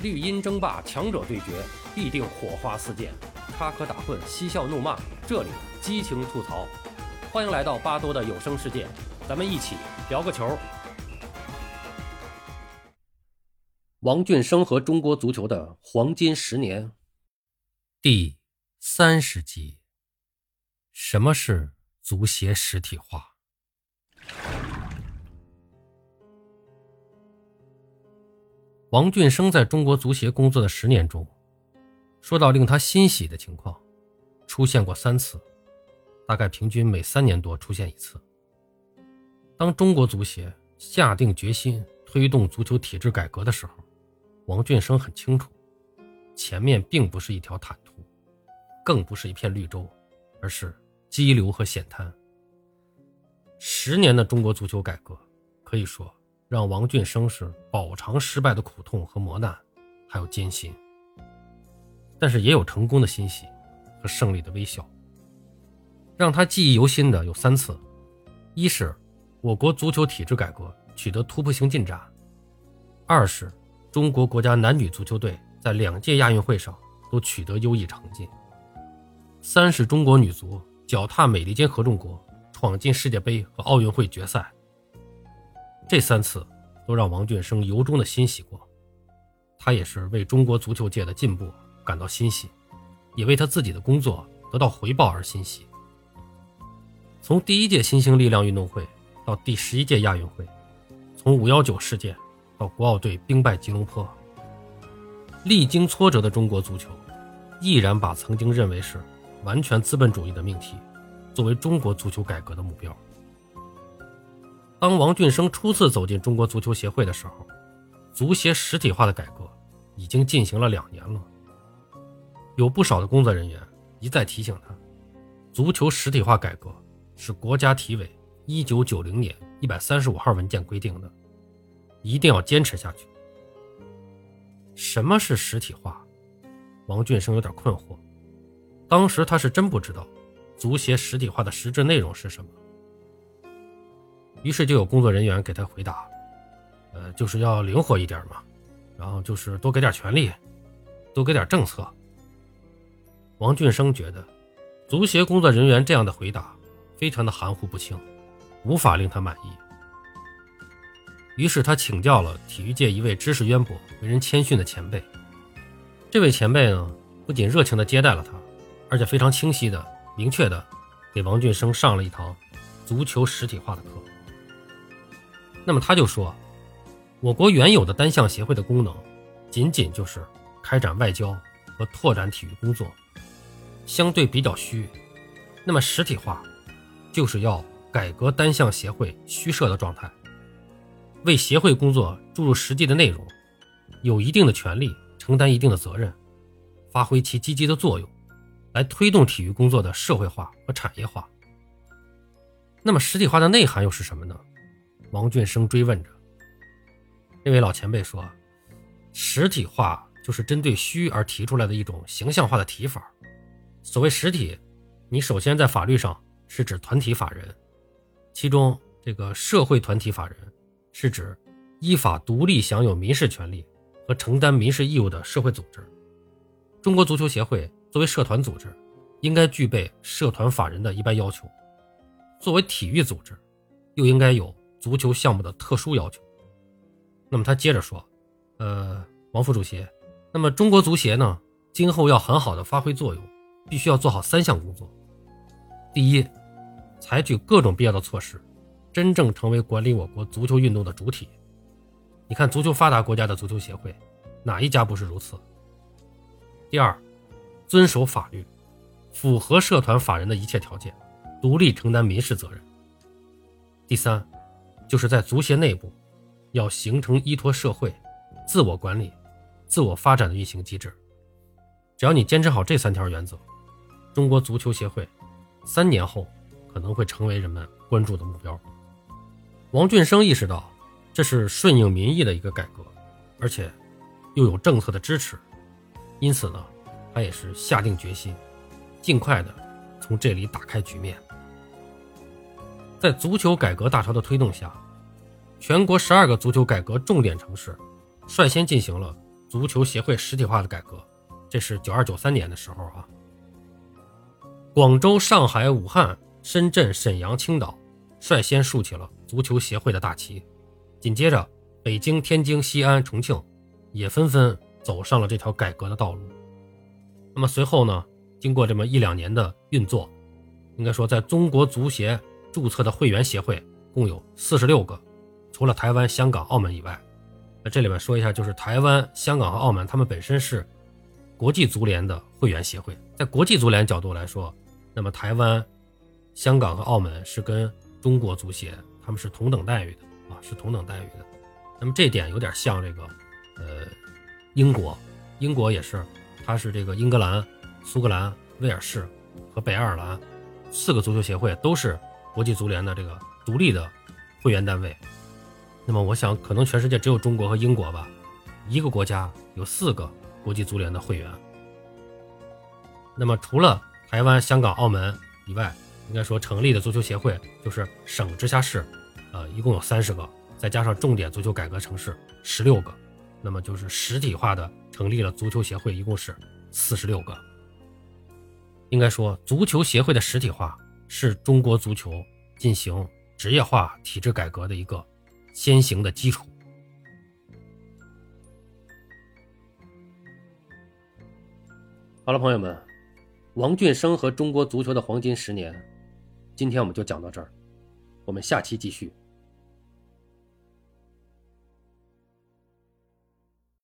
绿茵争霸，强者对决，必定火花四溅，插科打诨，嬉笑怒骂，这里激情吐槽。欢迎来到巴多的有声世界，咱们一起聊个球。王俊生和中国足球的黄金十年，第三十集。什么是足协实体化？王俊生在中国足协工作的十年中，说到令他欣喜的情况，出现过三次，大概平均每三年多出现一次。当中国足协下定决心推动足球体制改革的时候，王俊生很清楚，前面并不是一条坦途，更不是一片绿洲，而是激流和险滩。十年的中国足球改革，可以说。让王俊生是饱尝失败的苦痛和磨难，还有艰辛。但是也有成功的欣喜和胜利的微笑。让他记忆犹新的有三次：一是我国足球体制改革取得突破性进展；二是中国国家男女足球队在两届亚运会上都取得优异成绩；三是中国女足脚踏美利坚合众国，闯进世界杯和奥运会决赛。这三次都让王俊生由衷的欣喜过，他也是为中国足球界的进步感到欣喜，也为他自己的工作得到回报而欣喜。从第一届新兴力量运动会到第十一届亚运会，从五幺九事件到国奥队兵败吉隆坡，历经挫折的中国足球，毅然把曾经认为是完全资本主义的命题，作为中国足球改革的目标。当王俊生初次走进中国足球协会的时候，足协实体化的改革已经进行了两年了。有不少的工作人员一再提醒他，足球实体化改革是国家体委一九九零年一百三十五号文件规定的，一定要坚持下去。什么是实体化？王俊生有点困惑，当时他是真不知道足协实体化的实质内容是什么。于是就有工作人员给他回答：“呃，就是要灵活一点嘛，然后就是多给点权利，多给点政策。”王俊生觉得，足协工作人员这样的回答非常的含糊不清，无法令他满意。于是他请教了体育界一位知识渊博、为人谦逊的前辈。这位前辈呢，不仅热情地接待了他，而且非常清晰的、明确的给王俊生上了一堂足球实体化的课。那么他就说，我国原有的单项协会的功能，仅仅就是开展外交和拓展体育工作，相对比较虚。那么实体化，就是要改革单项协会虚设的状态，为协会工作注入实际的内容，有一定的权利，承担一定的责任，发挥其积极的作用，来推动体育工作的社会化和产业化。那么实体化的内涵又是什么呢？王俊生追问着，那位老前辈说：“实体化就是针对虚而提出来的一种形象化的提法。所谓实体，你首先在法律上是指团体法人，其中这个社会团体法人是指依法独立享有民事权利和承担民事义务的社会组织。中国足球协会作为社团组织，应该具备社团法人的一般要求；作为体育组织，又应该有。”足球项目的特殊要求。那么他接着说：“呃，王副主席，那么中国足协呢，今后要很好的发挥作用，必须要做好三项工作。第一，采取各种必要的措施，真正成为管理我国足球运动的主体。你看，足球发达国家的足球协会，哪一家不是如此？第二，遵守法律，符合社团法人的一切条件，独立承担民事责任。第三。”就是在足协内部，要形成依托社会、自我管理、自我发展的运行机制。只要你坚持好这三条原则，中国足球协会三年后可能会成为人们关注的目标。王俊生意识到，这是顺应民意的一个改革，而且又有政策的支持，因此呢，他也是下定决心，尽快的从这里打开局面。在足球改革大潮的推动下，全国十二个足球改革重点城市率先进行了足球协会实体化的改革，这是九二九三年的时候啊。广州、上海、武汉、深圳、沈阳、青岛率先竖起了足球协会的大旗，紧接着北京、天津、西安、重庆也纷纷走上了这条改革的道路。那么随后呢，经过这么一两年的运作，应该说在中国足协注册的会员协会共有四十六个，除了台湾、香港、澳门以外。那这里面说一下，就是台湾、香港和澳门，他们本身是国际足联的会员协会，在国际足联角度来说，那么台湾、香港和澳门是跟中国足协他们是同等待遇的啊，是同等待遇的。那么这点有点像这个，呃，英国，英国也是，它是这个英格兰、苏格兰、威尔士和北爱尔兰四个足球协会都是国际足联的这个独立的会员单位。那么我想，可能全世界只有中国和英国吧，一个国家有四个国际足联的会员。那么除了台湾、香港、澳门以外，应该说成立的足球协会就是省直辖市，呃，一共有三十个，再加上重点足球改革城市十六个，那么就是实体化的成立了足球协会，一共是四十六个。应该说，足球协会的实体化是中国足球进行职业化体制改革的一个。先行的基础。好了，朋友们，王俊生和中国足球的黄金十年，今天我们就讲到这儿，我们下期继续。